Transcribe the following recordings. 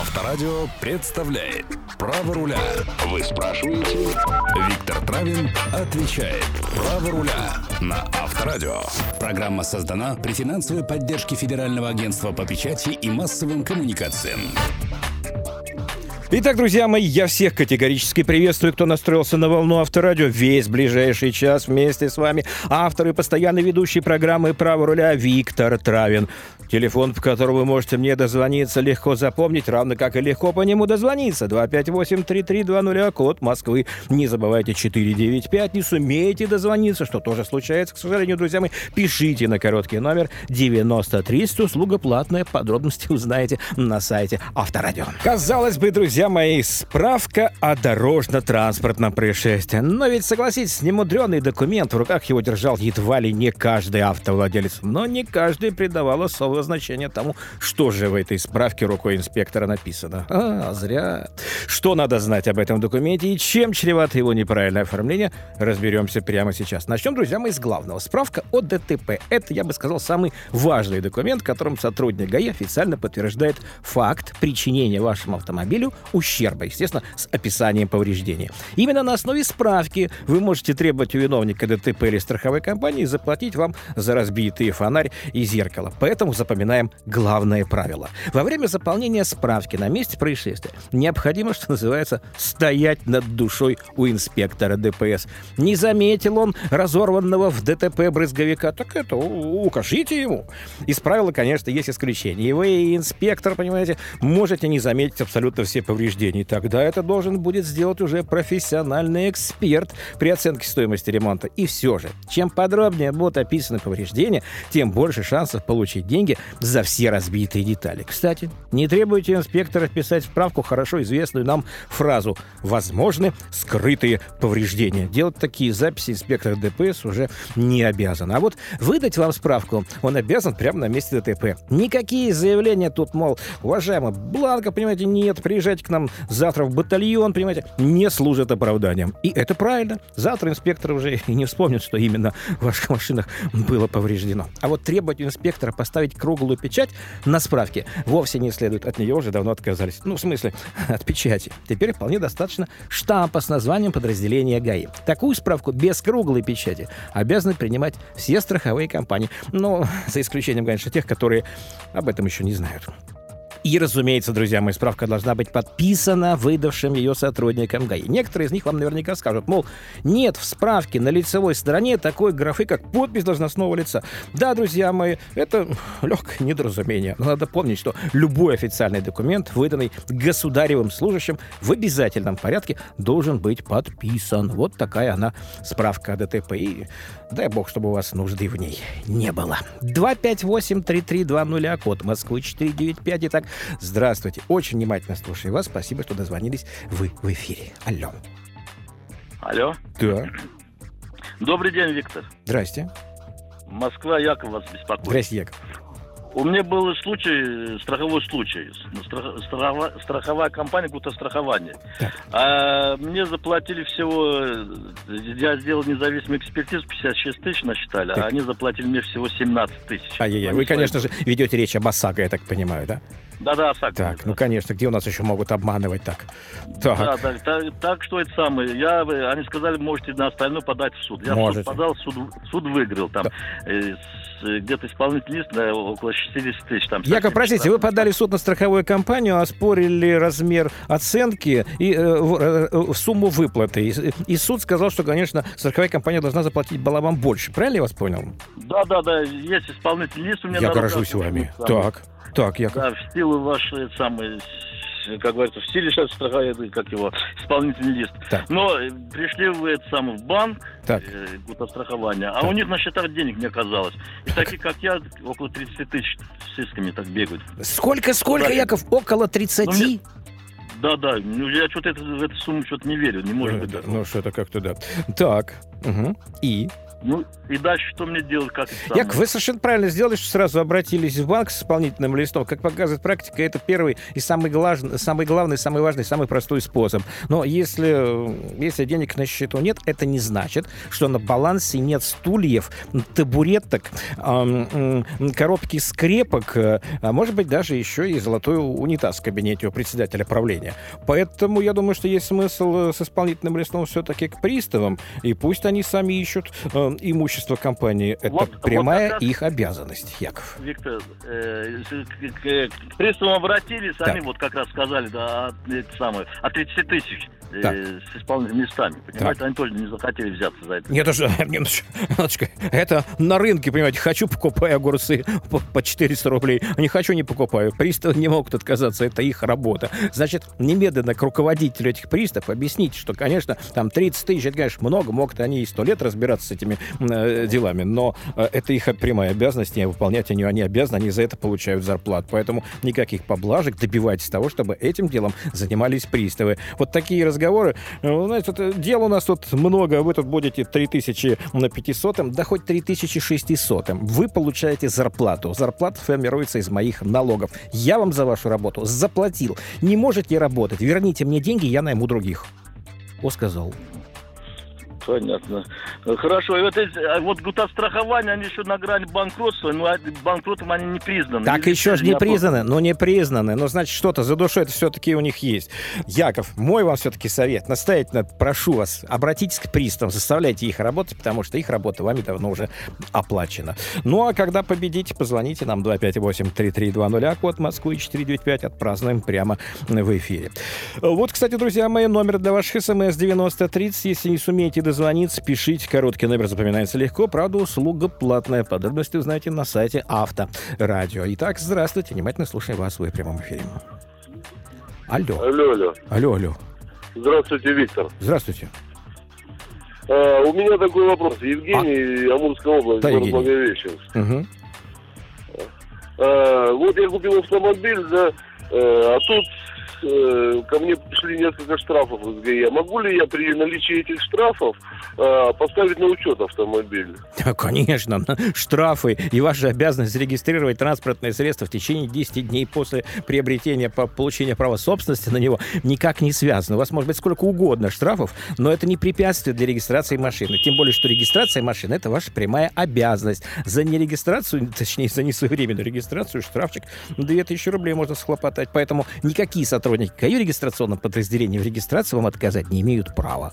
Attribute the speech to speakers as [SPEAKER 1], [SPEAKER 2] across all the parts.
[SPEAKER 1] Авторадио представляет Право руля. Вы спрашиваете? Виктор Травин отвечает. Право руля на Авторадио.
[SPEAKER 2] Программа создана при финансовой поддержке Федерального агентства по печати и массовым коммуникациям.
[SPEAKER 3] Итак, друзья мои, я всех категорически приветствую, кто настроился на волну Авторадио весь ближайший час вместе с вами. Автор и постоянный ведущий программы «Право руля» Виктор Травин. Телефон, по которому вы можете мне дозвониться, легко запомнить, равно как и легко по нему дозвониться. 258-3320, код Москвы. Не забывайте 495, не сумеете дозвониться, что тоже случается, к сожалению, друзья мои. Пишите на короткий номер 9300, услуга платная, подробности узнаете на сайте Авторадио. Казалось бы, друзья мои, справка о дорожно-транспортном происшествии. Но ведь, согласитесь, немудренный документ, в руках его держал едва ли не каждый автовладелец. Но не каждый придавал особого значения тому, что же в этой справке рукой инспектора написано. А, зря. Что надо знать об этом документе и чем чревато его неправильное оформление, разберемся прямо сейчас. Начнем, друзья мои, с главного. Справка о ДТП. Это, я бы сказал, самый важный документ, которым сотрудник ГАИ официально подтверждает факт причинения вашему автомобилю ущерба, естественно, с описанием повреждения. Именно на основе справки вы можете требовать у виновника ДТП или страховой компании заплатить вам за разбитые фонарь и зеркало. Поэтому запоминаем главное правило. Во время заполнения справки на месте происшествия необходимо, что называется, стоять над душой у инспектора ДПС. Не заметил он разорванного в ДТП брызговика, так это укажите ему. Из правила, конечно, есть исключения. И вы, инспектор, понимаете, можете не заметить абсолютно все повреждений. Тогда это должен будет сделать уже профессиональный эксперт при оценке стоимости ремонта. И все же, чем подробнее будут описаны повреждения, тем больше шансов получить деньги за все разбитые детали. Кстати, не требуйте инспектора писать справку хорошо известную нам фразу «возможны скрытые повреждения». Делать такие записи инспектор ДПС уже не обязан. А вот выдать вам справку он обязан прямо на месте ДТП. Никакие заявления тут, мол, уважаемый, бланка, понимаете, нет, приезжайте к нам завтра в батальон, понимаете, не служат оправданием. И это правильно. Завтра инспектор уже и не вспомнит, что именно в ваших машинах было повреждено. А вот требовать инспектора поставить круглую печать на справке вовсе не следует. От нее уже давно отказались. Ну, в смысле, от печати. Теперь вполне достаточно штампа с названием подразделения ГАИ. Такую справку без круглой печати обязаны принимать все страховые компании. Но за исключением, конечно, тех, которые об этом еще не знают. И, разумеется, друзья мои, справка должна быть подписана выдавшим ее сотрудником ГАИ. Некоторые из них вам наверняка скажут, мол, нет в справке на лицевой стороне такой графы, как подпись должностного лица. Да, друзья мои, это легкое недоразумение. Но надо помнить, что любой официальный документ, выданный государевым служащим, в обязательном порядке должен быть подписан. Вот такая она справка о ДТП. И дай бог, чтобы у вас нужды в ней не было. 258-3320, код Москвы 495. Итак, здравствуйте. Очень внимательно слушаю вас. Спасибо, что дозвонились. Вы в эфире. Алло.
[SPEAKER 4] Алло.
[SPEAKER 3] Да.
[SPEAKER 4] Добрый день, Виктор.
[SPEAKER 3] Здрасте.
[SPEAKER 4] Москва, Яков вас беспокоит.
[SPEAKER 3] Здрасте, Яков.
[SPEAKER 4] У меня был случай, страховой случай. Страх- страхова- страховая компания, страхование.
[SPEAKER 3] Так.
[SPEAKER 4] А мне заплатили всего, я сделал независимую экспертизу, 56 тысяч насчитали,
[SPEAKER 3] Так.
[SPEAKER 4] а они заплатили мне всего 17 тысяч.
[SPEAKER 3] Ай-яй-яй.
[SPEAKER 4] Они
[SPEAKER 3] Вы,
[SPEAKER 4] свои-
[SPEAKER 3] конечно же, ведете речь об ОСАГО, я так понимаю, да?
[SPEAKER 4] Да-да, так.
[SPEAKER 3] Так, ну, конечно, где у нас еще могут обманывать так?
[SPEAKER 4] Да,
[SPEAKER 3] Так,
[SPEAKER 4] да, так, так что это самое. Я, э, они сказали, можете на остальное подать в суд. Я в
[SPEAKER 3] Можете.
[SPEAKER 4] суд подал, суд, суд выиграл. Там э, с- э, где-то исполнительный лист да, около 60 тысяч. Там,
[SPEAKER 3] Яков, простите,
[SPEAKER 4] штраф.
[SPEAKER 3] вы подали в суд на страховую компанию, оспорили размер оценки и э, в- э, сумму выплаты. И, и суд сказал, что, конечно, страховая компания должна заплатить была вам больше. Правильно я вас понял?
[SPEAKER 4] Да, да, да, есть исполнительный лист у меня.
[SPEAKER 3] я
[SPEAKER 4] на
[SPEAKER 3] горжусь вами. Так, так, Яков.
[SPEAKER 4] Да, в силу вашей самой как говорится, в стиле сейчас страховая, как его, исполнительный лист.
[SPEAKER 3] Так.
[SPEAKER 4] Но э, пришли вы это самое, в банк,
[SPEAKER 3] Так.
[SPEAKER 4] э, страхования, а
[SPEAKER 3] Так.
[SPEAKER 4] у них на счетах денег не оказалось. И такие, как я, около 30 тысяч с исками так бегают.
[SPEAKER 3] Сколько, сколько,
[SPEAKER 4] Да.
[SPEAKER 3] Яков? Около 30?
[SPEAKER 4] Ну, мне- Да, да, ну я что-то в эту сумму что-то не верю, не может
[SPEAKER 3] Ну,
[SPEAKER 4] быть.
[SPEAKER 3] да, ну, что-то как-то да. Так, мгм. и?
[SPEAKER 4] Ну, и дальше что мне делать, как это?
[SPEAKER 3] Як, вы совершенно правильно сделали, что сразу обратились в банк с исполнительным листом. Как показывает практика, это первый и самый, главный, самый главный, самый важный, самый простой способ. Но если, если денег на счету нет, это не значит, что на балансе нет стульев, табуреток, коробки скрепок, а может быть, даже еще и золотой унитаз в кабинете у председателя правления. Поэтому я думаю, что есть смысл с исполнительным листом все-таки к приставам, и пусть они сами ищут э, имущество компании. Это вот, прямая вот их обязанность, Яков.
[SPEAKER 4] Виктор, э, к, к, к приставам обратились, так. они вот как раз сказали, да, это самое, от 30 тысяч э, с исполнительными местами. Понимаете, так. они тоже не захотели взяться за это.
[SPEAKER 3] Нет, это, немножечко, это на рынке, понимаете, хочу покупаю огурцы по, по 400 рублей, не хочу не покупаю. Приставы не могут отказаться, это их работа. Значит, немедленно к руководителю этих приставов объяснить, что, конечно, там 30 тысяч, это, конечно, много, могут они и 100 лет разбираться с этими э, делами, но э, это их прямая обязанность, не выполнять они, они обязаны, они за это получают зарплату. Поэтому никаких поблажек, добивайтесь того, чтобы этим делом занимались приставы. Вот такие разговоры разговоры. Э, знаете, это, дел у нас тут много, вы тут будете 3000 на 500, да хоть 3600. Вы получаете зарплату. Зарплата формируется из моих налогов. Я вам за вашу работу заплатил. Не можете работать, верните мне деньги, я найму других. О, сказал.
[SPEAKER 4] Понятно. Хорошо. И вот, эти, а вот страхование, они еще на грани банкротства, но банкротом они не признаны.
[SPEAKER 3] Так Или еще же не признаны, но не признаны. Но значит, что-то за душой это все-таки у них есть. Яков, мой вам все-таки совет. Настоятельно прошу вас, обратитесь к приставам, заставляйте их работать, потому что их работа вами давно уже оплачена. Ну, а когда победите, позвоните нам 258-3320, а код Москвы 495, отпразднуем прямо в эфире. Вот, кстати, друзья мои, номер для ваших смс 9030, если не сумеете дозвониться, пишите. Короткий номер запоминается легко. Правда, услуга платная. Подробности узнаете на сайте Авторадио. Итак, здравствуйте. Внимательно слушаем вас в прямом эфире. Алло.
[SPEAKER 5] Алло, алло.
[SPEAKER 3] Алло, алло.
[SPEAKER 5] Здравствуйте, Виктор.
[SPEAKER 3] Здравствуйте.
[SPEAKER 5] А, у меня такой вопрос. Евгений, а? Амурская область, да, город Благовещенск. Угу. А, вот я купил автомобиль, да, э, а тут э, ко мне пришли несколько штрафов из ГАИ. Могу ли я при наличии этих штрафов э, поставить на учет автомобиль?
[SPEAKER 3] Да, конечно. Штрафы и ваша обязанность зарегистрировать транспортное средство в течение 10 дней после приобретения, по получения права собственности на него никак не связаны. У вас может быть сколько угодно штрафов, но это не препятствие для регистрации машины. Тем более, что регистрация машины – это ваша прямая обязанность. За нерегистрацию, точнее, за несвоевременную регистрацию штрафчик 2000 рублей можно схлопотать. Поэтому никакие сотрудники сотрудники КАЮ регистрационном подразделении в регистрации вам отказать не имеют права.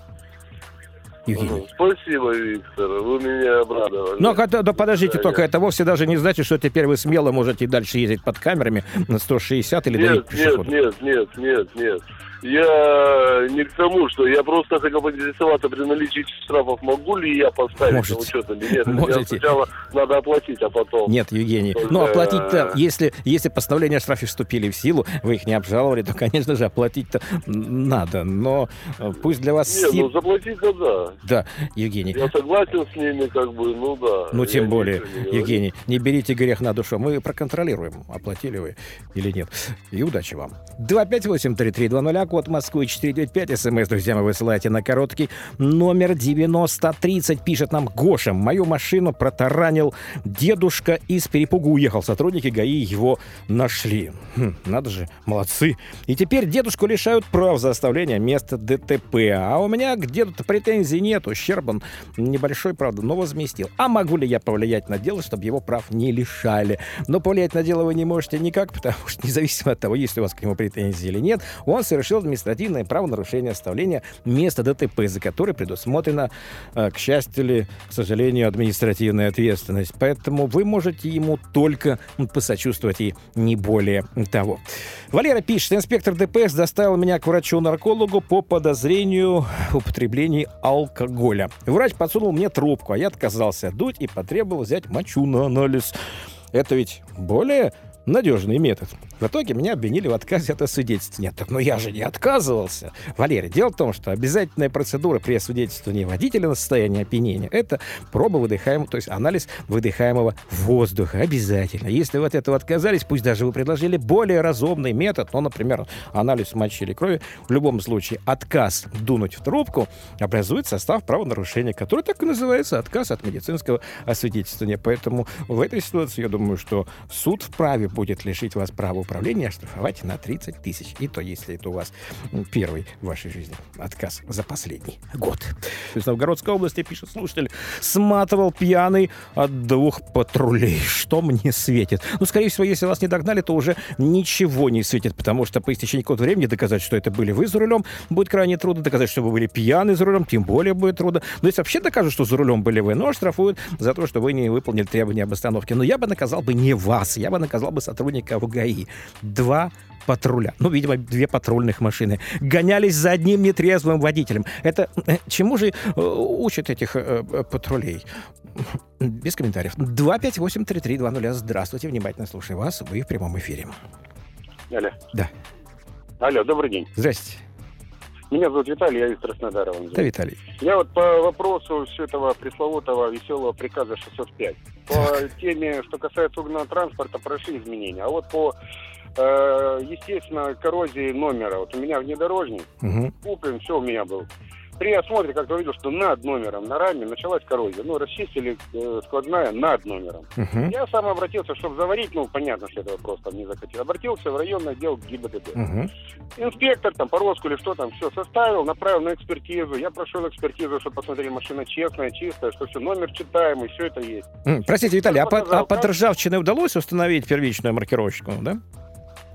[SPEAKER 5] Евгений. Спасибо, Виктор, вы меня обрадовали.
[SPEAKER 3] Но да, да, подождите, да, только я... это вовсе даже не значит, что теперь вы смело можете дальше ездить под камерами на 160 или
[SPEAKER 5] нет, нет, нет, нет, нет, нет. Я не к тому, что я просто хотел поинтересоваться при наличии штрафов, могу ли я поставить Можете. на учет или нет. Можете. Сначала надо оплатить, а потом...
[SPEAKER 3] Нет, Евгений, Только... ну оплатить-то, если, если постановления о штрафе вступили в силу, вы их не обжаловали, то, конечно же, оплатить-то надо, но э, пусть для вас...
[SPEAKER 5] Нет, ну заплатить-то да.
[SPEAKER 3] Да, Евгений.
[SPEAKER 5] Я согласен с ними, как бы, ну да.
[SPEAKER 3] Ну тем более, не Евгений, не берите грех на душу, мы проконтролируем, оплатили вы или нет. И удачи вам. 258-3320, код Москвы 495. СМС, друзья, вы высылаете на короткий номер 9030. Пишет нам Гоша. Мою машину протаранил дедушка из перепугу уехал. Сотрудники ГАИ его нашли. Хм, надо же, молодцы. И теперь дедушку лишают прав за оставление места ДТП. А у меня к деду-то претензий нет. Ущерб он небольшой, правда, но возместил. А могу ли я повлиять на дело, чтобы его прав не лишали? Но повлиять на дело вы не можете никак, потому что независимо от того, есть ли у вас к нему претензии или нет, он совершил административное правонарушение оставления места ДТП, за которое предусмотрена, э, к счастью ли, к сожалению, административная ответственность. Поэтому вы можете ему только посочувствовать и не более того. Валера пишет, инспектор ДПС доставил меня к врачу-наркологу по подозрению в употреблении алкоголя. Врач подсунул мне трубку, а я отказался дуть и потребовал взять мочу на анализ. Это ведь более надежный метод. В итоге меня обвинили в отказе от освидетельствования. Так, но я же не отказывался. Валерий, дело в том, что обязательная процедура при освидетельствовании водителя на состояние опьянения — это проба выдыхаемого, то есть анализ выдыхаемого воздуха. Обязательно. Если вы от этого отказались, пусть даже вы предложили более разумный метод, ну, например, анализ мочи или крови, в любом случае отказ дунуть в трубку образует состав правонарушения, который так и называется отказ от медицинского освидетельствования. Поэтому в этой ситуации, я думаю, что суд вправе будет лишить вас права управления, оштрафовать на 30 тысяч. И то, если это у вас первый в вашей жизни отказ за последний год. Из Новгородской области, пишет слушатель, сматывал пьяный от двух патрулей. Что мне светит? Ну, скорее всего, если вас не догнали, то уже ничего не светит, потому что по истечении какого-то времени доказать, что это были вы за рулем, будет крайне трудно. Доказать, что вы были пьяны за рулем, тем более будет трудно. Но если вообще докажут, что за рулем были вы, но штрафуют за то, что вы не выполнили требования об остановке. Но я бы наказал бы не вас, я бы наказал бы сотрудника ГАИ. Два патруля. Ну, видимо, две патрульных машины. Гонялись за одним нетрезвым водителем. Это э, чему же э, учат этих э, патрулей? Без комментариев. 258-3320. Здравствуйте, внимательно слушаю вас. Вы в прямом эфире.
[SPEAKER 6] Алло.
[SPEAKER 3] Да.
[SPEAKER 6] Алло, добрый день.
[SPEAKER 3] Здрасте.
[SPEAKER 6] Меня зовут Виталий, я из Краснодара.
[SPEAKER 3] Да, Виталий.
[SPEAKER 6] Я вот по вопросу все этого пресловутого веселого приказа 605. По теме, что касается угнанного транспорта, прошли изменения. А вот по э, естественно, коррозии номера. Вот у меня внедорожник, угу. куплен, все у меня был. При осмотре как-то увидел, что над номером, на раме началась коррозия. Ну, расчистили э, сквозная над номером. Uh-huh. Я сам обратился, чтобы заварить, ну, понятно, что этого просто не захотел. Обратился в районный отдел ГИБДД. Uh-huh. Инспектор там по или что там, все составил, направил на экспертизу. Я прошел экспертизу, чтобы посмотрели, машина честная, чистая, что все, номер читаемый, все это есть.
[SPEAKER 3] Простите, Виталий, а, показал, а под ржавчиной удалось установить первичную маркировщику, да?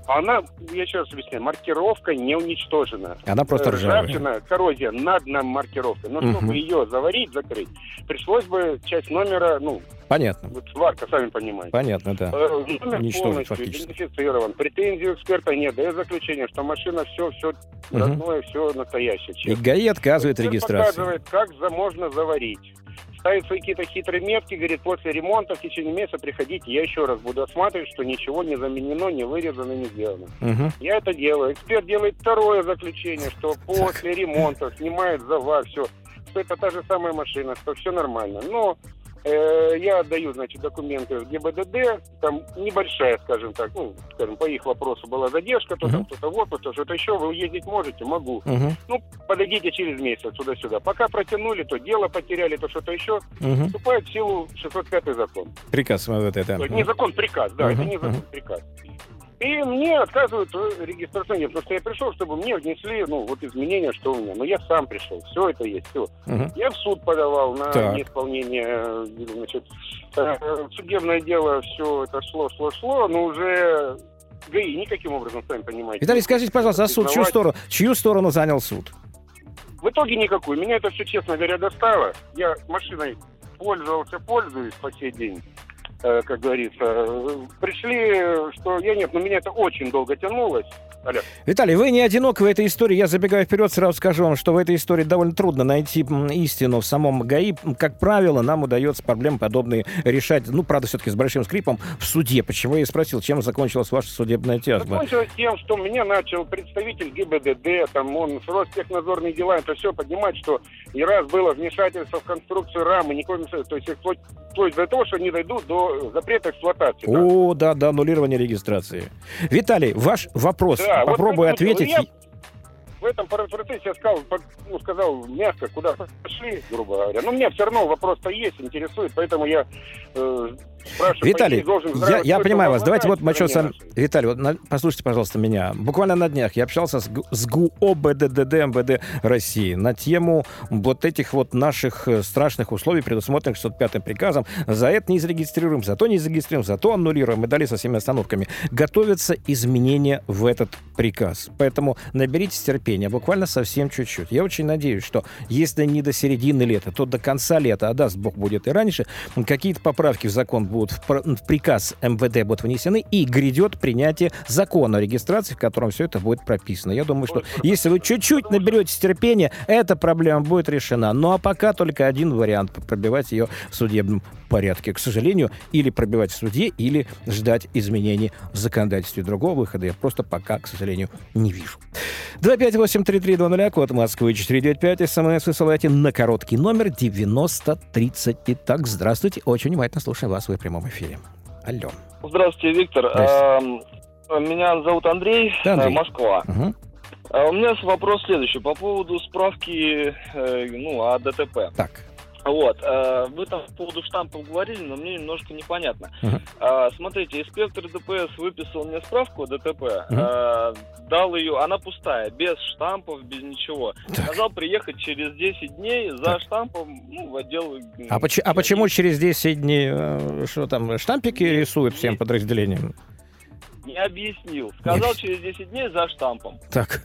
[SPEAKER 6] Она, я сейчас объясняю, маркировка не уничтожена.
[SPEAKER 3] Она просто ржавая.
[SPEAKER 6] Ржавчина, коррозия над нам маркировкой. Но угу. чтобы ее заварить, закрыть, пришлось бы часть номера, ну,
[SPEAKER 3] Понятно.
[SPEAKER 6] Вот сварка, сами понимаете.
[SPEAKER 3] Понятно, да.
[SPEAKER 6] Э, номер Уничтожить полностью идентифицирован. Претензий эксперта нет. Дает заключение, что машина все, все угу. родное, все настоящее.
[SPEAKER 3] И ГАИ отказывает регистрации.
[SPEAKER 6] показывает, как за можно заварить ставит свои какие-то хитрые метки, говорит, после ремонта в течение месяца приходите, я еще раз буду осматривать, что ничего не заменено, не вырезано, не сделано. Угу. Я это делаю. Эксперт делает второе заключение, что после ремонта снимает завар, все, что это та же самая машина, что все нормально. Но я отдаю, значит, документы в ГИБДД, там небольшая, скажем так, ну, скажем, по их вопросу была задержка, то uh-huh. там что-то вот, то что-то еще, вы ездить можете, могу. Uh-huh. Ну, подойдите через месяц туда-сюда. Пока протянули, то дело потеряли, то что-то еще, uh-huh. вступает в силу 605 закон.
[SPEAKER 3] Приказ вот это.
[SPEAKER 6] То, не закон, приказ, да, uh-huh. это не закон, uh-huh. приказ. И мне отказывают в регистрации. Потому что я пришел, чтобы мне внесли, ну, вот изменения, что у меня. Но я сам пришел. Все это есть, все. Угу. Я в суд подавал на так. неисполнение, значит, э, судебное дело, все это шло, шло, шло, но уже ГАИ никаким образом, сами понимаете.
[SPEAKER 3] Виталий, скажите, пожалуйста, а суд чью сторону, чью сторону занял суд?
[SPEAKER 6] В итоге никакую. Меня это все, честно говоря, достало. Я машиной пользовался, пользуюсь по сей день. Э, как говорится. Пришли, что я нет, но меня это очень долго тянулось.
[SPEAKER 3] Алло. Виталий, вы не одинок в этой истории. Я забегаю вперед, сразу скажу вам, что в этой истории довольно трудно найти истину в самом ГАИ. Как правило, нам удается проблемы подобные решать, ну, правда, все-таки с большим скрипом, в суде. Почему я спросил, чем закончилась ваша судебная тяжба?
[SPEAKER 6] Закончилась тем, что меня начал представитель ГИБДД, там он с Ростехнадзорные дела, это все поднимать, что и раз было вмешательство в конструкцию рамы, никакой, то есть вплоть, вплоть до того, что не дойдут до запрета эксплуатации.
[SPEAKER 3] О, да, да, аннулирование регистрации. Виталий, ваш вопрос. Да, да, Попробуй вот, ответить. Я
[SPEAKER 6] в этом процессе я сказал, ну, сказал мягко, куда пошли, грубо говоря. Но мне все равно вопрос-то есть, интересует, поэтому я э,
[SPEAKER 3] Виталий, я, я понимаю вас. Давайте вот мы что сам... Виталий, вот на... послушайте, пожалуйста, меня. Буквально на днях я общался с, с ГУОБДД МВД России на тему вот этих вот наших э, страшных условий, предусмотренных 605-м приказом. За это не зарегистрируем, за то не зарегистрируем, за то аннулируем и далее со всеми остановками. Готовятся изменения в этот приказ. Поэтому наберитесь терпения, буквально совсем чуть-чуть. Я очень надеюсь, что если не до середины лета, то до конца лета, а даст Бог будет и раньше, какие-то поправки в закон будут в приказ МВД будут внесены, и грядет принятие закона о регистрации, в котором все это будет прописано. Я думаю, что если вы чуть-чуть наберетесь терпения, эта проблема будет решена. Ну а пока только один вариант — пробивать ее в судебном порядке. К сожалению, или пробивать в суде, или ждать изменений в законодательстве. Другого выхода я просто пока, к сожалению, не вижу. 258-3320, код Москвы 495, смс высылайте на короткий номер 9030. Итак, здравствуйте, очень внимательно слушаем вас в прямом эфире. Алло.
[SPEAKER 7] Здравствуйте, Виктор. Здравствуйте. Меня зовут Андрей, да, Андрей. Москва. Угу. У меня вопрос следующий по поводу справки э, ну, о ДТП.
[SPEAKER 3] Так.
[SPEAKER 7] Вот, э, вы там по поводу штампов говорили, но мне немножко непонятно. Uh-huh. Смотрите, инспектор ДПС выписал мне справку о ДТП, uh-huh. дал ее, она пустая, без штампов, без ничего. Так. Сказал приехать через 10 дней за так. штампом ну, в отдел...
[SPEAKER 3] А, поч- а почему через 10 дней, э, что там, штампики рисуют всем подразделениям?
[SPEAKER 7] Не объяснил. Сказал Нет. через 10 дней за штампом.
[SPEAKER 3] Так.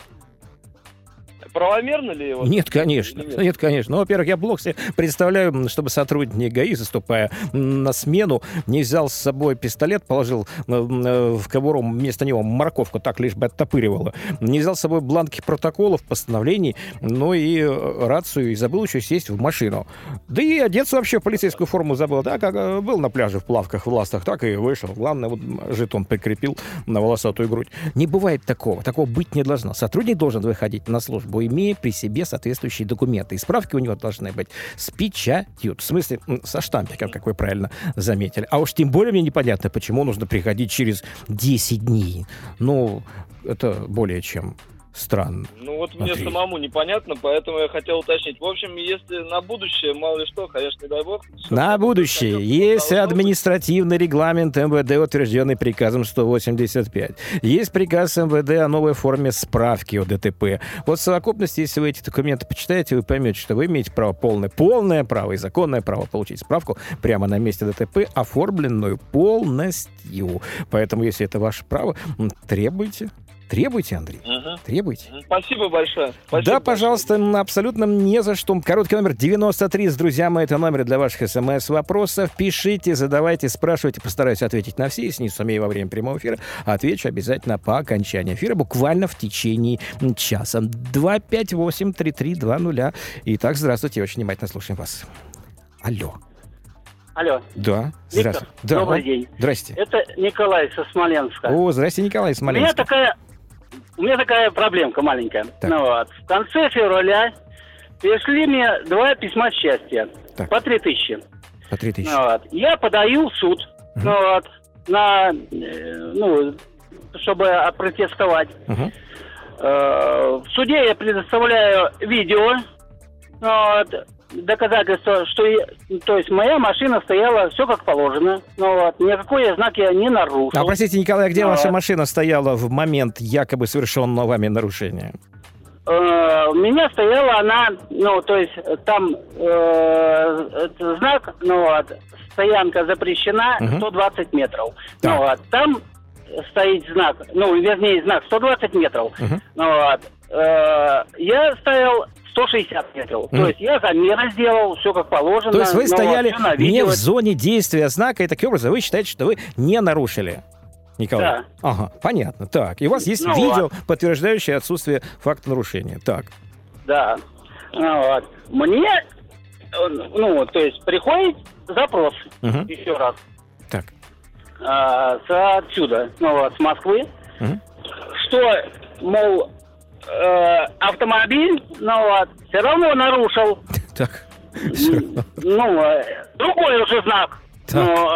[SPEAKER 7] Правомерно ли его?
[SPEAKER 3] Нет, конечно. Нет? нет, конечно. Ну, во-первых, я плохо себе представляю, чтобы сотрудник ГАИ, заступая на смену, не взял с собой пистолет, положил э, в кобуру вместо него морковку, так лишь бы оттопыривало. Не взял с собой бланки протоколов, постановлений, ну и э, рацию, и забыл еще сесть в машину. Да и одеться вообще в полицейскую форму забыл. Да, как э, был на пляже в плавках, в ластах, так и вышел. Главное, вот жетон прикрепил на волосатую грудь. Не бывает такого. Такого быть не должно. Сотрудник должен выходить на службу службу, имея при себе соответствующие документы. И справки у него должны быть с печатью, в смысле со штампиком, как вы правильно заметили. А уж тем более мне непонятно, почему нужно приходить через 10 дней. Ну, это более чем странно.
[SPEAKER 7] Ну вот Смотри. мне самому непонятно, поэтому я хотел уточнить. В общем, если на будущее, мало ли что, конечно, не дай бог.
[SPEAKER 3] На будущее. Есть административный регламент МВД, утвержденный приказом 185. Есть приказ МВД о новой форме справки о ДТП. Вот в совокупности, если вы эти документы почитаете, вы поймете, что вы имеете право полное, полное право и законное право получить справку прямо на месте ДТП, оформленную полностью. Поэтому, если это ваше право, требуйте Требуйте, Андрей. Угу. Требуйте.
[SPEAKER 7] Спасибо большое.
[SPEAKER 3] Спасибо да, пожалуйста, большое. абсолютно не за что. Короткий номер 93 с друзья мои. Это номер для ваших смс-вопросов. Пишите, задавайте, спрашивайте. Постараюсь ответить на все. Если не сумею во время прямого эфира, отвечу обязательно по окончании эфира, буквально в течение часа. 258-3320. Итак, здравствуйте. Очень внимательно слушаем вас. Алло.
[SPEAKER 8] Алло.
[SPEAKER 3] Да.
[SPEAKER 8] Виктор, да. добрый день.
[SPEAKER 3] Здрасте.
[SPEAKER 8] Это Николай со Смоленска.
[SPEAKER 3] О, здрасте, Николай Смоленска. У меня
[SPEAKER 8] такая у меня такая проблемка маленькая. Так. Ну, вот. В конце февраля пришли мне два письма счастья. Так. По три тысячи.
[SPEAKER 3] По три тысячи.
[SPEAKER 8] Ну, вот. Я подаю в суд. Угу. Ну, вот, на, э, ну, чтобы опротестовать. Угу. Э, в суде я предоставляю видео. Ну, вот, доказательство, что я, то есть моя машина стояла все как положено. Ну вот, никакой я знак я не нарушил.
[SPEAKER 3] А простите, Николай, а где ну, ваша машина стояла в момент якобы совершенного вами нарушения?
[SPEAKER 8] Э, у меня стояла она, ну, то есть там э, знак, ну вот, стоянка запрещена угу. 120 метров. Так. Ну вот, там стоит знак, ну, вернее, знак 120 метров. Угу. Ну вот, э, я стоял 160 метров. Mm. То есть я замеры сделал, все как положено.
[SPEAKER 3] То есть вы стояли не в зоне действия знака, и таким образом вы считаете, что вы не нарушили? Николай? Да. Ага, понятно. Так, и у вас есть ну, видео, вот. подтверждающее отсутствие факта нарушения. Так.
[SPEAKER 8] Да. Ну, вот. Мне, ну, то есть приходит запрос угу. еще раз.
[SPEAKER 3] Так.
[SPEAKER 8] А, с отсюда, ну вот, с Москвы, угу. что, мол, э, автомобиль, ну вот, все равно нарушил.
[SPEAKER 3] Так.
[SPEAKER 8] Ну, э, другой уже знак. Ну,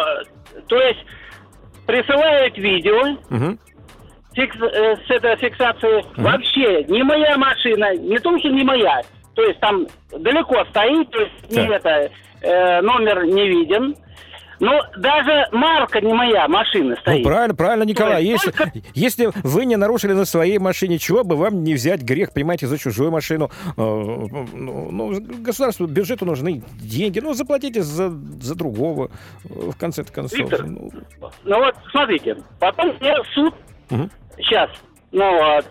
[SPEAKER 8] то есть присылают видео угу. фикс, э, с этой фиксацией. Угу. Вообще, не моя машина, не то, что не моя. То есть там далеко стоит, то есть не это, э, номер не виден. Ну, даже марка не моя, машина ну, стоит.
[SPEAKER 3] Ну, правильно, правильно, Николай. Если, только... если вы не нарушили на своей машине, чего бы вам не взять грех, понимаете, за чужую машину? Э, ну, ну, государству, бюджету нужны деньги. Ну, заплатите за, за другого, э, в конце концов.
[SPEAKER 8] Виктор, ну... ну вот, смотрите, потом я суд угу. сейчас, ну вот,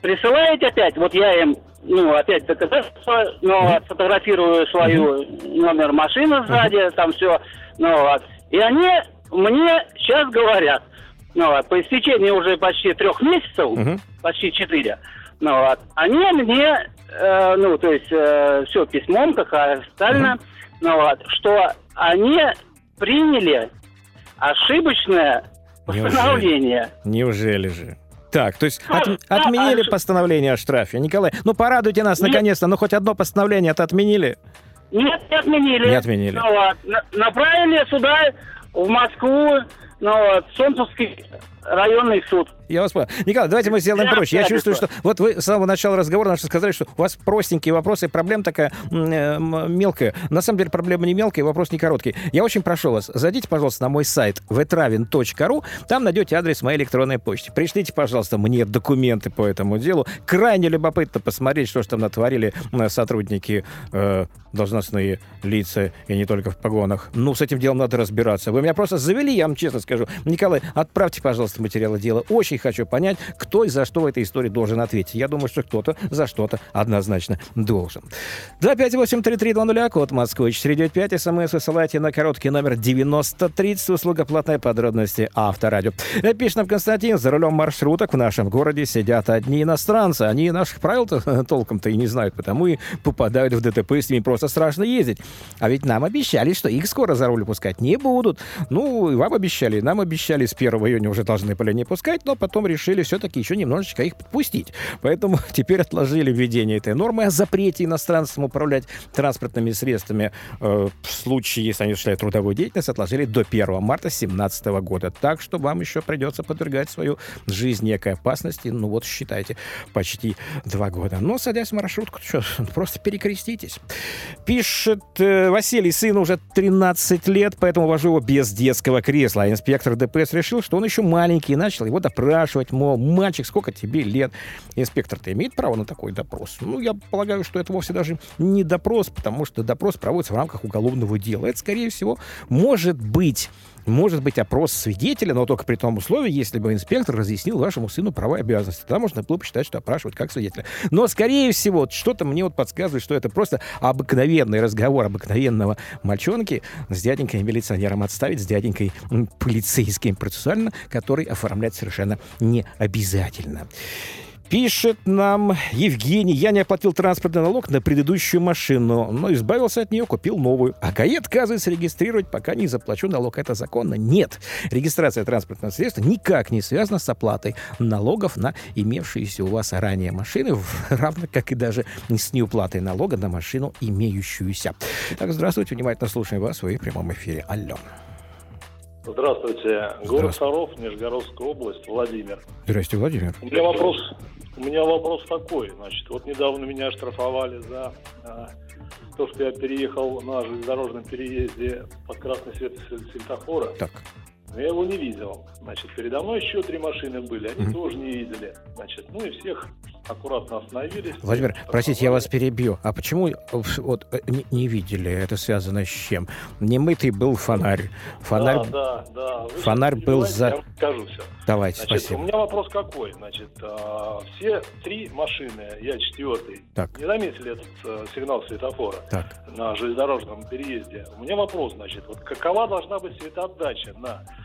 [SPEAKER 8] присылаете опять, вот я им ну, опять доказательства, ну, mm-hmm. фотографирую свою mm-hmm. номер машины сзади, mm-hmm. там все, ну, вот. И они мне сейчас говорят, ну, вот, по истечении уже почти трех месяцев, uh-huh. почти четыре, ну, вот, они мне, э, ну, то есть, э, все письмом, как официально, uh-huh. ну, вот, что они приняли ошибочное постановление.
[SPEAKER 3] Неужели, Неужели же? Так, то есть от, отменили постановление о штрафе. Николай, ну порадуйте нас наконец-то, ну хоть одно постановление это отменили.
[SPEAKER 8] Нет, не отменили.
[SPEAKER 3] Не отменили.
[SPEAKER 8] Ну, вот, направили сюда, в Москву, ну вот, Солнцевский районный суд.
[SPEAKER 3] Я вас понял. Николай, давайте мы сделаем Я проще. Я чувствую, что вот вы с самого начала разговора наши сказали, что у вас простенькие вопросы, проблема такая э, мелкая. На самом деле проблема не мелкая, вопрос не короткий. Я очень прошу вас, зайдите, пожалуйста, на мой сайт vetravin.ru, там найдете адрес моей электронной почты. Пришлите, пожалуйста, мне документы по этому делу. Крайне любопытно посмотреть, что же там натворили сотрудники, э, должностные лица, и не только в погонах. Ну, с этим делом надо разбираться. Вы меня просто завели, я вам честно скажу. Николай, отправьте, пожалуйста, материалы дела. Очень хочу понять, кто и за что в этой истории должен ответить. Я думаю, что кто-то за что-то однозначно должен. 258-3320, код Москвы, 495, смс высылайте на короткий номер 9030, услуга платной подробности Авторадио. Пишет нам Константин, за рулем маршруток в нашем городе сидят одни иностранцы. Они наших правил толком-то и не знают, потому и попадают в ДТП, с ними просто страшно ездить. А ведь нам обещали, что их скоро за руль пускать не будут. Ну, и вам обещали, нам обещали, с 1 июня уже должны были не пускать, но потом решили все-таки еще немножечко их подпустить. Поэтому теперь отложили введение этой нормы о запрете иностранцам управлять транспортными средствами э, в случае, если они осуществляют трудовую деятельность, отложили до 1 марта 2017 года. Так что вам еще придется подвергать свою жизнь некой опасности. Ну вот, считайте, почти два года. Но, садясь в маршрутку, что, просто перекреститесь. Пишет э, Василий, сыну уже 13 лет, поэтому вожу его без детского кресла. А инспектор ДПС решил, что он еще маленький, и начал его допрашивать, мол, мальчик, сколько тебе лет? Инспектор-то имеет право на такой допрос? Ну, я полагаю, что это вовсе даже не допрос, потому что допрос проводится в рамках уголовного дела. Это, скорее всего, может быть может быть опрос свидетеля, но только при том условии, если бы инспектор разъяснил вашему сыну права и обязанности. Тогда можно было бы считать, что опрашивают как свидетеля. Но, скорее всего, что-то мне вот подсказывает, что это просто обыкновенный разговор обыкновенного мальчонки с дяденькой-милиционером отставить, с дяденькой полицейским процессуально, который оформлять совершенно не обязательно. Пишет нам Евгений, я не оплатил транспортный налог на предыдущую машину, но избавился от нее, купил новую. А ГАИ отказывается регистрировать, пока не заплачу налог. Это законно? Нет. Регистрация транспортного средства никак не связана с оплатой налогов на имевшиеся у вас ранее машины, равно как и даже с неуплатой налога на машину имеющуюся. Так, здравствуйте, внимательно слушаем вас в прямом эфире. Алло.
[SPEAKER 9] Здравствуйте. Город Саров, Нижегородская область, Владимир.
[SPEAKER 3] Здравствуйте, Владимир.
[SPEAKER 9] У меня вопрос, у меня вопрос такой. Значит, вот недавно меня штрафовали за а, то, что я переехал на железнодорожном переезде под красный свет светофора.
[SPEAKER 3] Так.
[SPEAKER 9] Но я его не видел. Значит, передо мной еще три машины были, они mm-hmm. тоже не видели. Значит, ну и всех аккуратно остановились.
[SPEAKER 3] Владимир, простите, я вас перебью. А почему вот э, не, не видели? Это связано с чем? Немытый был фонарь. Фонарь,
[SPEAKER 9] да, да, да.
[SPEAKER 3] Вы фонарь был за...
[SPEAKER 9] Я скажу все.
[SPEAKER 3] Давайте,
[SPEAKER 9] Значит,
[SPEAKER 3] спасибо.
[SPEAKER 9] У меня вопрос какой? Значит, э, все три машины, я четвертый, так. не заметили этот э, сигнал светофора так. на железнодорожном переезде. У меня вопрос, значит, вот какова должна быть светоотдача на э,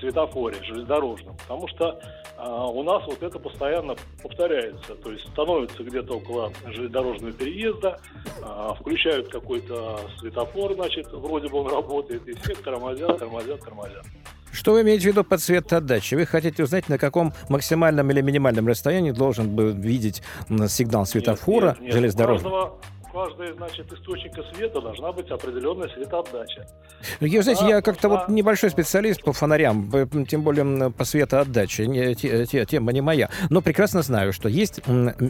[SPEAKER 9] светофоре железнодорожном, потому что э, у нас вот это постоянно повторяется, то есть становится где-то около железнодорожного переезда, э, включают какой-то светофор, значит, вроде бы он работает, и все тормозят, тормозят, тормозят.
[SPEAKER 3] Что вы имеете в виду под цвет отдачи? Вы хотите узнать, на каком максимальном или минимальном расстоянии должен был видеть сигнал светофора нет, нет, нет. железнодорожного?
[SPEAKER 9] каждого, значит, источника света должна быть определенная светоотдача.
[SPEAKER 3] Я, знаете, я как-то вот небольшой специалист по фонарям, тем более по светоотдаче, не, те, те, тема не моя, но прекрасно знаю, что есть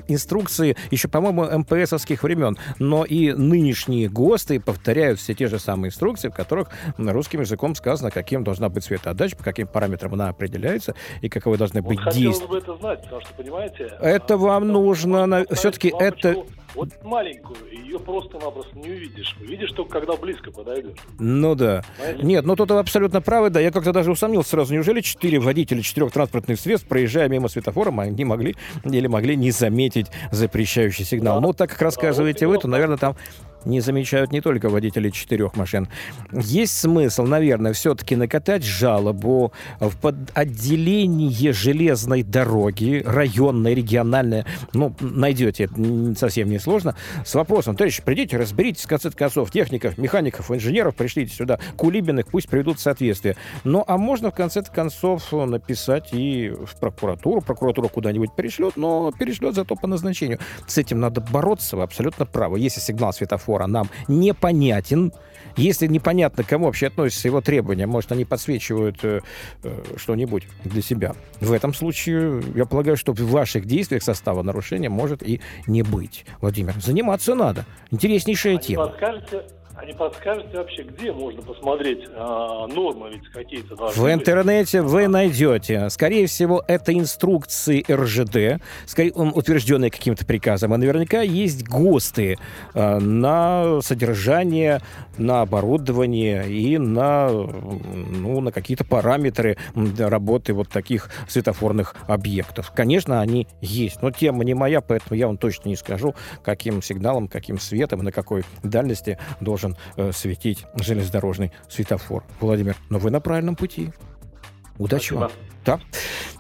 [SPEAKER 3] инструкции еще, по-моему, МПСовских времен, но и нынешние ГОСТы повторяют все те же самые инструкции, в которых русским языком сказано, каким должна быть светоотдача, по каким параметрам она определяется и каковы должны вот быть действия.
[SPEAKER 9] бы это знать, потому что, понимаете...
[SPEAKER 3] Это вам нужно... Все-таки это...
[SPEAKER 9] Вот маленькую, ее просто-напросто не увидишь. Увидишь только, когда близко подойдешь.
[SPEAKER 3] Ну да. Понимаете? Нет, ну тут вы абсолютно правы, да. Я как-то даже усомнился сразу. Неужели четыре водителя четырех транспортных средств, проезжая мимо светофора, они могли или могли не заметить запрещающий сигнал? Да. Ну, так как рассказываете да, вот вы, то, наверное, там не замечают не только водители четырех машин. Есть смысл, наверное, все-таки накатать жалобу в отделение железной дороги, районной, региональной, ну, найдете, это совсем не сложно, с вопросом, товарищи, придите, разберитесь, в конце концов, техников, механиков, инженеров, пришлите сюда, Кулибиных, пусть приведут в соответствие. Ну, а можно, в конце концов, написать и в прокуратуру, прокуратура куда-нибудь перешлет, но перешлет зато по назначению. С этим надо бороться, вы абсолютно правы. Если сигнал светофора нам непонятен, если непонятно, к кому вообще относятся его требования, может, они подсвечивают э, э, что-нибудь для себя. В этом случае, я полагаю, что в ваших действиях состава нарушения может и не быть. Владимир, заниматься надо. Интереснейшая а тема.
[SPEAKER 9] Подскажете, а не подскажете вообще, где можно посмотреть а, нормы ведь какие-то?
[SPEAKER 3] В интернете вы найдете. Скорее всего, это инструкции РЖД, скорее, утвержденные каким-то приказом. А наверняка есть ГОСТы а, на содержание, на оборудование и на, ну, на какие-то параметры работы вот таких светофорных объектов. Конечно, они есть, но тема не моя, поэтому я вам точно не скажу, каким сигналом, каким светом, на какой дальности должен должен э, светить железнодорожный светофор. Владимир, но вы на правильном пути. Удачи Спасибо. вам. Да.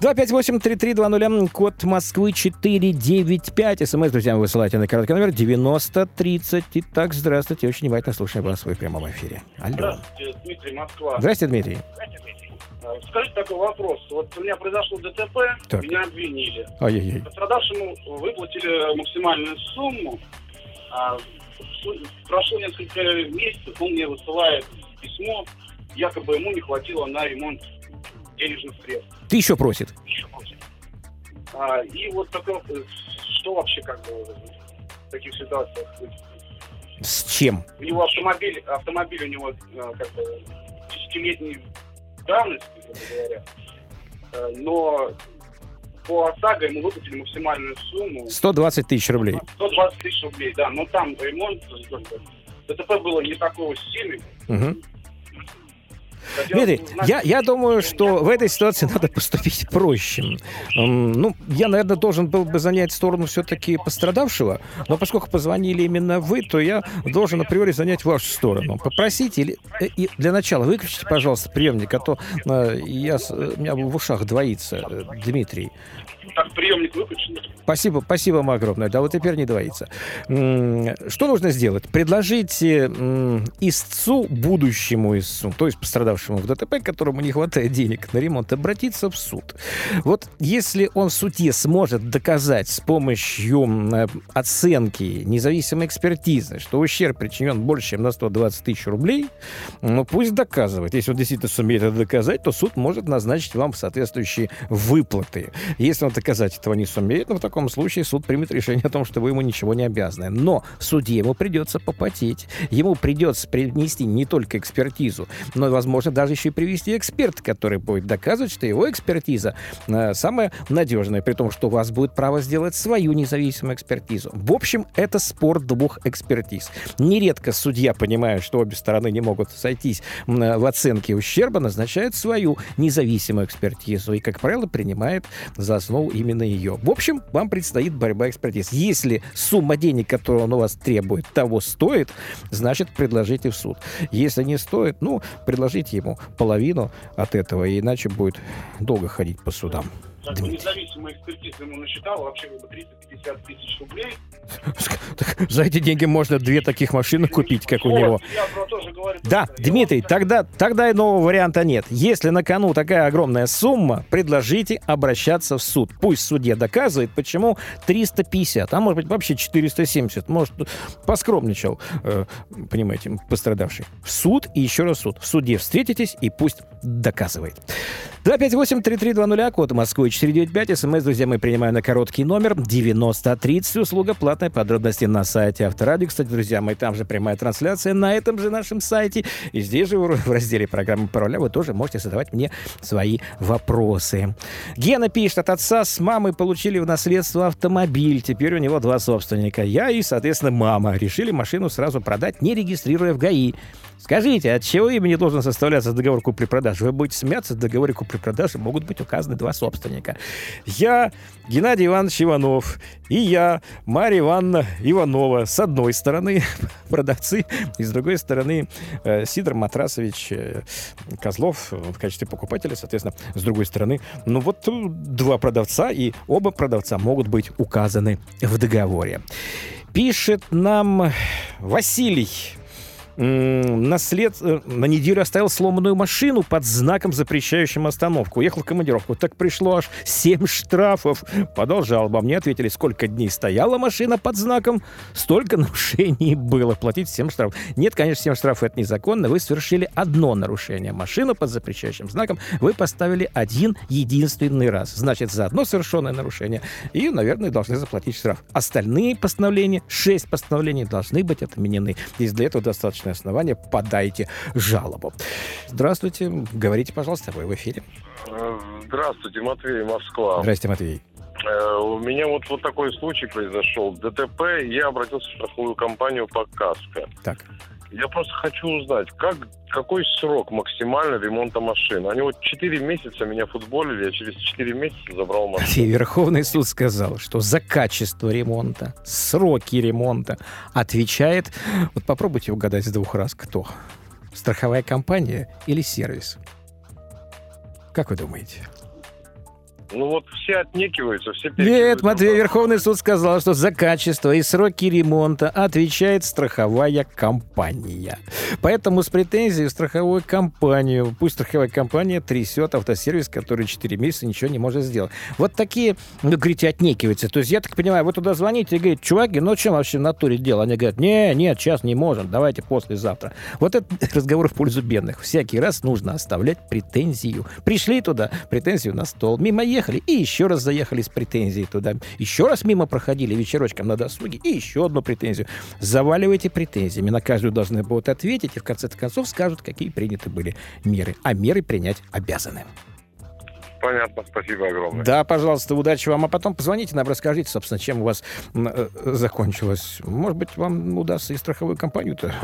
[SPEAKER 3] 258-3320, код Москвы 495. СМС, друзья, вы высылайте на короткий номер 9030. Итак, здравствуйте, очень внимательно слушаем вас в прямом эфире.
[SPEAKER 10] Алло. Здравствуйте, Дмитрий, Москва.
[SPEAKER 3] Здравствуйте, Дмитрий.
[SPEAKER 10] А, скажите такой вопрос. Вот у меня произошло ДТП, так. меня обвинили.
[SPEAKER 3] Ай-яй-яй.
[SPEAKER 10] Пострадавшему выплатили максимальную сумму, а прошло несколько месяцев, он мне высылает письмо, якобы ему не хватило на ремонт денежных средств.
[SPEAKER 3] Ты еще просит?
[SPEAKER 10] Еще просит. А, и вот такое, что вообще как бы в таких ситуациях
[SPEAKER 3] С чем?
[SPEAKER 10] У него автомобиль, автомобиль у него а, как бы десятилетней давности, говоря. А, но по ОСАГО ему выплатили максимальную сумму.
[SPEAKER 3] 120 тысяч рублей.
[SPEAKER 10] 120 тысяч рублей, да. Но там ремонт, ДТП было не такого сильного. Угу.
[SPEAKER 3] Дмитрий, я, я думаю, что в этой ситуации надо поступить проще. Ну, я, наверное, должен был бы занять сторону все-таки пострадавшего, но поскольку позвонили именно вы, то я должен априори занять вашу сторону. Попросите, или, э, и для начала выключите, пожалуйста, приемник, а то э, я, у меня в ушах двоится, э, Дмитрий.
[SPEAKER 10] Так, приемник выключен.
[SPEAKER 3] Спасибо, спасибо вам огромное. Да, вот теперь не двоится. Что нужно сделать? Предложите истцу, будущему истцу, то есть пострадавшему в ДТП, которому не хватает денег на ремонт, обратиться в суд. Вот если он в суде сможет доказать с помощью э, оценки независимой экспертизы, что ущерб причинен больше, чем на 120 тысяч рублей, ну пусть доказывает. Если он действительно сумеет это доказать, то суд может назначить вам соответствующие выплаты. Если он доказать этого не сумеет, но в таком случае суд примет решение о том, что вы ему ничего не обязаны. Но суде ему придется попотеть. Ему придется принести не только экспертизу, но, возможно, даже еще и привести эксперта, который будет доказывать, что его экспертиза э, самая надежная, при том, что у вас будет право сделать свою независимую экспертизу. В общем, это спор двух экспертиз. Нередко судья, понимая, что обе стороны не могут сойтись в оценке ущерба, назначает свою независимую экспертизу и, как правило, принимает за основу именно ее. В общем, вам предстоит борьба экспертиз. Если сумма денег, которую он у вас требует, того стоит, значит, предложите в суд. Если не стоит, ну, предложите ему половину от этого, иначе будет долго ходить по судам.
[SPEAKER 10] Так, независимая экспертиза ему насчитала вообще 350 тысяч рублей.
[SPEAKER 3] За эти деньги можно две таких машины купить, как у него. Да, Дмитрий, тогда, тогда и нового варианта нет. Если на кону такая огромная сумма, предложите обращаться в суд. Пусть судья доказывает, почему 350, а может быть вообще 470. Может, поскромничал, э, понимаете, пострадавший. В суд и еще раз суд. В суде встретитесь и пусть доказывает. 258-3320, код Москвы 495. СМС, друзья, мы принимаем на короткий номер 9030. Услуга платная. Подробности на сайте Авторадио. Кстати, друзья, мы там же прямая трансляция на этом же нашем сайте. И здесь же в разделе программы «Пароля» вы тоже можете задавать мне свои вопросы. Гена пишет, от отца с мамой получили в наследство автомобиль. Теперь у него два собственника. Я и, соответственно, мама. Решили машину сразу продать, не регистрируя в ГАИ. Скажите, от чего имени должен составляться договор купли-продажи? Вы будете смеяться в договоре при продаже могут быть указаны два собственника. Я, Геннадий Иванович Иванов, и я, Марья Ивановна Иванова. С одной стороны продавцы, и с другой стороны э, Сидор Матрасович э, Козлов в качестве покупателя, соответственно, с другой стороны. Ну вот два продавца, и оба продавца могут быть указаны в договоре. Пишет нам Василий наслед... Э, на неделю оставил сломанную машину под знаком, запрещающим остановку. Уехал в командировку. Так пришло аж 7 штрафов. Подал жалобу. Мне ответили, сколько дней стояла машина под знаком, столько нарушений было. Платить 7 штрафов. Нет, конечно, 7 штрафов это незаконно. Вы совершили одно нарушение. Машину под запрещающим знаком вы поставили один единственный раз. Значит, за одно совершенное нарушение. И, наверное, должны заплатить штраф. Остальные постановления, 6 постановлений, должны быть отменены. Здесь для этого достаточно достаточное основание, подайте жалобу. Здравствуйте, говорите, пожалуйста, вы в эфире.
[SPEAKER 5] Здравствуйте, Матвей, Москва.
[SPEAKER 3] Здравствуйте, Матвей.
[SPEAKER 5] Э, у меня вот, вот такой случай произошел. ДТП, я обратился в страховую компанию по КАСКО.
[SPEAKER 3] Так.
[SPEAKER 5] Я просто хочу узнать, как, какой срок максимально ремонта машины? Они вот 4 месяца меня футболили, я через 4 месяца забрал машину.
[SPEAKER 3] И Верховный суд сказал, что за качество ремонта, сроки ремонта отвечает... Вот попробуйте угадать с двух раз, кто? Страховая компания или сервис? Как вы думаете?
[SPEAKER 5] Ну вот все отнекиваются, все
[SPEAKER 3] Нет, Матвей, Верховный суд сказал, что за качество и сроки ремонта отвечает страховая компания. Поэтому с претензией в страховую компанию, пусть страховая компания трясет автосервис, который 4 месяца ничего не может сделать. Вот такие, ну, говорите, отнекиваются. То есть я так понимаю, вы туда звоните и говорите, чуваки, ну чем вообще в натуре дело? Они говорят, не, нет, сейчас не можем, давайте послезавтра. Вот это разговор в пользу бедных. Всякий раз нужно оставлять претензию. Пришли туда, претензию на стол. Мимо заехали, и еще раз заехали с претензией туда. Еще раз мимо проходили вечерочком на досуге, и еще одну претензию. Заваливайте претензиями. На каждую должны будут ответить, и в конце концов скажут, какие приняты были меры. А меры принять обязаны.
[SPEAKER 5] Понятно, спасибо огромное.
[SPEAKER 3] Да, пожалуйста, удачи вам. А потом позвоните нам, расскажите, собственно, чем у вас э, закончилось. Может быть, вам удастся и страховую компанию-то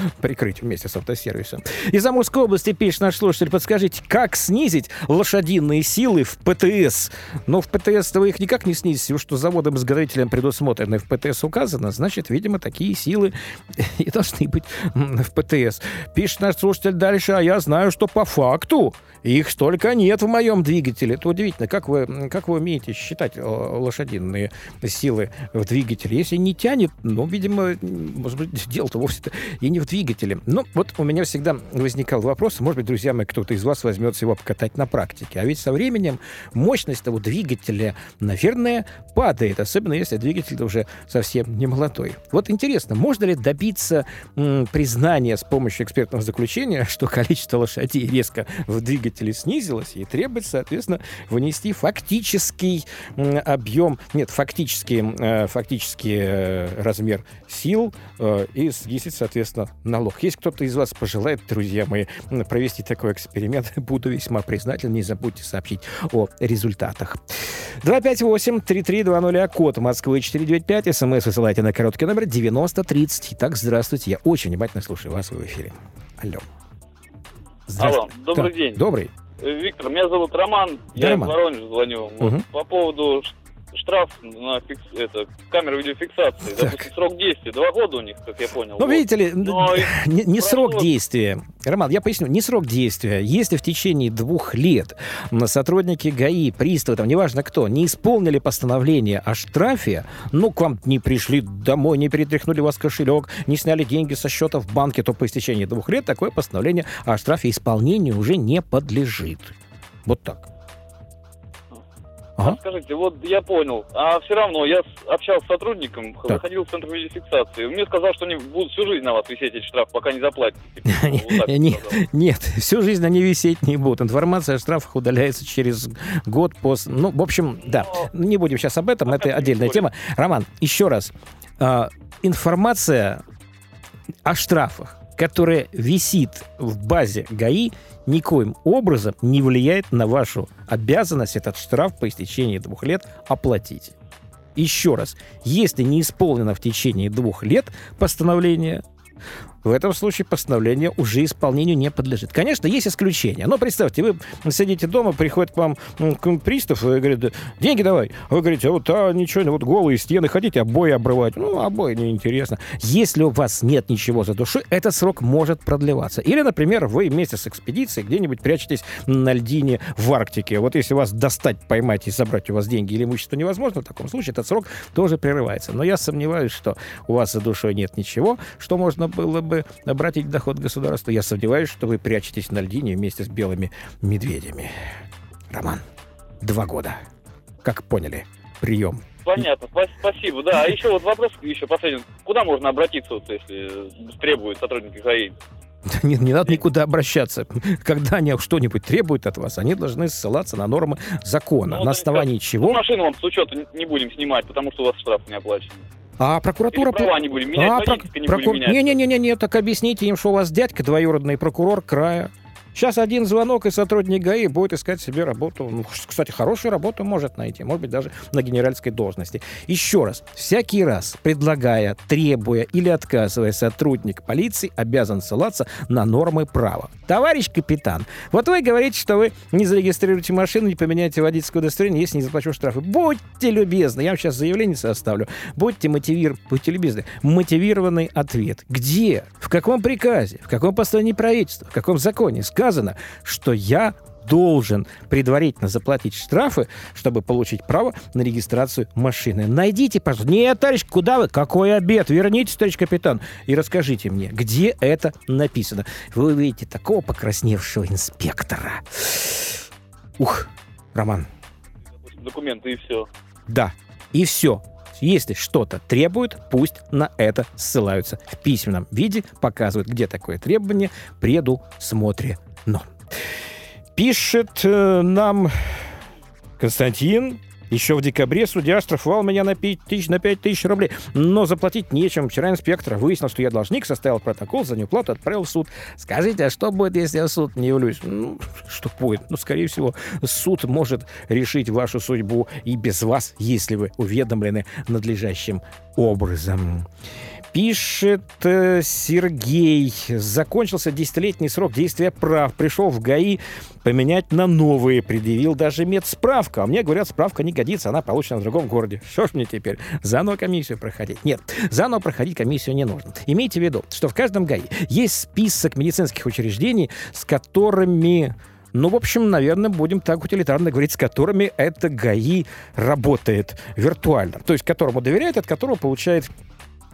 [SPEAKER 3] прикрыть вместе с автосервисом. Из Амурской области пишет наш слушатель, подскажите, как снизить лошадиные силы в ПТС? Ну, в ПТС-то вы их никак не снизите, что заводом-изготовителем предусмотрены в ПТС указано, значит, видимо, такие силы и должны быть в ПТС. Пишет наш слушатель дальше, а я знаю, что по факту их столько нет в моем двигателе. Это удивительно, как вы, как вы умеете считать э, лошадиные силы в двигателе. Если не тянет, ну, видимо, может быть, дело-то вовсе и не в двигателе. Но вот у меня всегда возникал вопрос, может быть, друзья мои, кто-то из вас возьмется его покатать на практике. А ведь со временем мощность того двигателя, наверное, падает, особенно если двигатель уже совсем не молодой. Вот интересно, можно ли добиться признания с помощью экспертного заключения, что количество лошадей резко в двигателе двигателей снизилась, и требуется, соответственно, внести фактический объем, нет, фактический, э, фактический э, размер сил э, и снизить, соответственно, налог. Если кто-то из вас пожелает, друзья мои, провести такой эксперимент, буду весьма признателен. Не забудьте сообщить о результатах. 258-3320, код Москвы 495, смс высылайте на короткий номер 9030. Итак, здравствуйте, я очень внимательно слушаю вас в эфире. Алло.
[SPEAKER 7] Алло, добрый да. день.
[SPEAKER 3] Добрый.
[SPEAKER 7] Виктор, меня зовут Роман, да, я Роман. из Воронежа звоню. Угу. Вот, по поводу штраф на фикс, это, камеру видеофиксации. Так. Допустим, срок действия. Два года у них, как я понял.
[SPEAKER 3] Ну, вот. видите ли, Но не, не срок действия. Роман, я поясню, не срок действия. Если в течение двух лет сотрудники ГАИ, приставы, там, неважно кто, не исполнили постановление о штрафе, ну, к вам не пришли домой, не перетряхнули вас кошелек, не сняли деньги со счета в банке, то по истечении двух лет такое постановление о штрафе исполнению уже не подлежит. Вот так.
[SPEAKER 7] Ага. Скажите, вот я понял, а все равно я общался с сотрудником, так. заходил в центр видеофиксации. Мне сказал, что они будут всю жизнь на вас висеть эти штрафы, пока не заплатите.
[SPEAKER 3] Нет, всю жизнь они висеть не будут. Информация о штрафах удаляется через год после... Ну, в общем, да, не будем сейчас об этом, это отдельная тема. Роман, еще раз. А, информация о штрафах, которая висит в базе ГАИ, никоим образом не влияет на вашу обязанность этот штраф по истечении двух лет оплатить. Еще раз, если не исполнено в течение двух лет постановление, в этом случае постановление уже исполнению не подлежит. Конечно, есть исключения. Но представьте, вы сидите дома, приходит к вам пристав и говорит, деньги давай. Вы говорите, а вот а, ничего, вот голые стены, хотите обои обрывать? Ну, обои неинтересно. Если у вас нет ничего за душой, этот срок может продлеваться. Или, например, вы вместе с экспедицией где-нибудь прячетесь на льдине в Арктике. Вот если вас достать, поймать и забрать у вас деньги или имущество невозможно, в таком случае этот срок тоже прерывается. Но я сомневаюсь, что у вас за душой нет ничего, что можно было бы обратить в доход государства. Я сомневаюсь, что вы прячетесь на льдине вместе с белыми медведями. Роман, два года. Как поняли, прием
[SPEAKER 7] Понятно, спасибо, да. А еще вот вопрос еще последний. Куда можно обратиться, вот, если требуют сотрудники ГАИ?
[SPEAKER 3] Не, не надо никуда обращаться. Когда они что-нибудь требуют от вас, они должны ссылаться на нормы закона. Ну, на основании
[SPEAKER 7] как,
[SPEAKER 3] чего...
[SPEAKER 7] Машину вам с учета не будем снимать, потому что у вас штраф не оплачен.
[SPEAKER 3] А прокуратура... Или
[SPEAKER 7] права не будем менять, а, прок... не
[SPEAKER 3] прокур...
[SPEAKER 7] будем менять.
[SPEAKER 3] Не-не-не, так объясните им, что у вас дядька двоюродный прокурор края. Сейчас один звонок, и сотрудник ГАИ будет искать себе работу. Ну, кстати, хорошую работу может найти, может быть, даже на генеральской должности. Еще раз, всякий раз, предлагая, требуя или отказывая, сотрудник полиции обязан ссылаться на нормы права. Товарищ капитан, вот вы говорите, что вы не зарегистрируете машину, не поменяете водительское удостоверение, если не заплачу штрафы. Будьте любезны, я вам сейчас заявление составлю. Будьте мотивир, будьте любезны. Мотивированный ответ. Где? В каком приказе? В каком постановлении правительства? В каком законе? Сказано, что я должен предварительно заплатить штрафы, чтобы получить право на регистрацию машины. Найдите, пожалуйста. Нет, товарищ, куда вы? Какой обед? Вернитесь, товарищ капитан, и расскажите мне, где это написано. Вы увидите такого покрасневшего инспектора. Ух, Роман.
[SPEAKER 7] Документы и все.
[SPEAKER 3] Да, и все. Если что-то требует, пусть на это ссылаются. В письменном виде показывают, где такое требование предусмотрено. Пишет э, нам Константин, еще в декабре судья оштрафовал меня на 5 тысяч, на 5 тысяч рублей. Но заплатить нечем. Вчера инспектор выяснил, что я должник, составил протокол за неуплату, отправил в суд. Скажите, а что будет, если я в суд не явлюсь? Ну, что будет? Ну, скорее всего, суд может решить вашу судьбу и без вас, если вы уведомлены надлежащим образом. Пишет э, Сергей. Закончился десятилетний срок действия прав. Пришел в ГАИ поменять на новые. Предъявил даже медсправку. А мне говорят, справка не годится, она получена в другом городе. Что ж мне теперь? Заново комиссию проходить? Нет, заново проходить комиссию не нужно. Имейте в виду, что в каждом ГАИ есть список медицинских учреждений, с которыми ну, в общем, наверное, будем так утилитарно говорить, с которыми это ГАИ работает виртуально. То есть, которому доверяет, от которого получает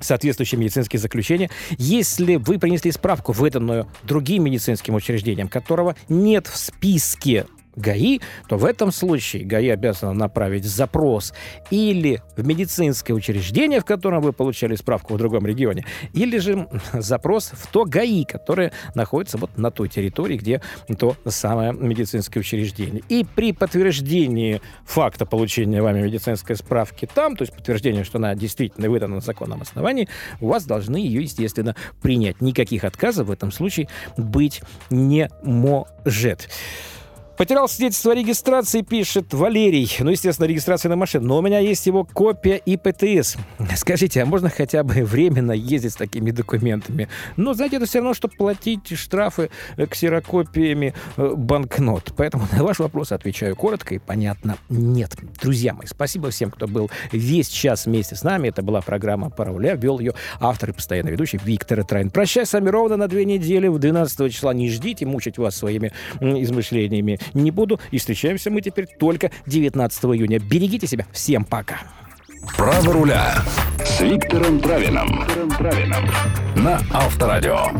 [SPEAKER 3] соответствующие медицинские заключения, если вы принесли справку, выданную другим медицинским учреждением, которого нет в списке ГАИ, то в этом случае ГАИ обязана направить запрос или в медицинское учреждение, в котором вы получали справку в другом регионе, или же запрос в то ГАИ, которое находится вот на той территории, где то самое медицинское учреждение. И при подтверждении факта получения вами медицинской справки там, то есть подтверждение, что она действительно выдана на законном основании, у вас должны ее, естественно, принять. Никаких отказов в этом случае быть не может. Потерял свидетельство о регистрации, пишет Валерий. Ну, естественно, регистрация на машину. Но у меня есть его копия и ПТС. Скажите, а можно хотя бы временно ездить с такими документами? Ну, знаете, это все равно, что платить штрафы ксерокопиями э, банкнот. Поэтому на ваш вопрос отвечаю коротко и понятно. Нет. Друзья мои, спасибо всем, кто был весь час вместе с нами. Это была программа «Пора руля». Вел ее автор и постоянный ведущий Виктор Трайн. Прощаюсь с вами ровно на две недели. В 12 числа не ждите мучить вас своими измышлениями не буду. И встречаемся мы теперь только 19 июня. Берегите себя. Всем пока.
[SPEAKER 1] Право руля с Виктором Травином. На Авторадио.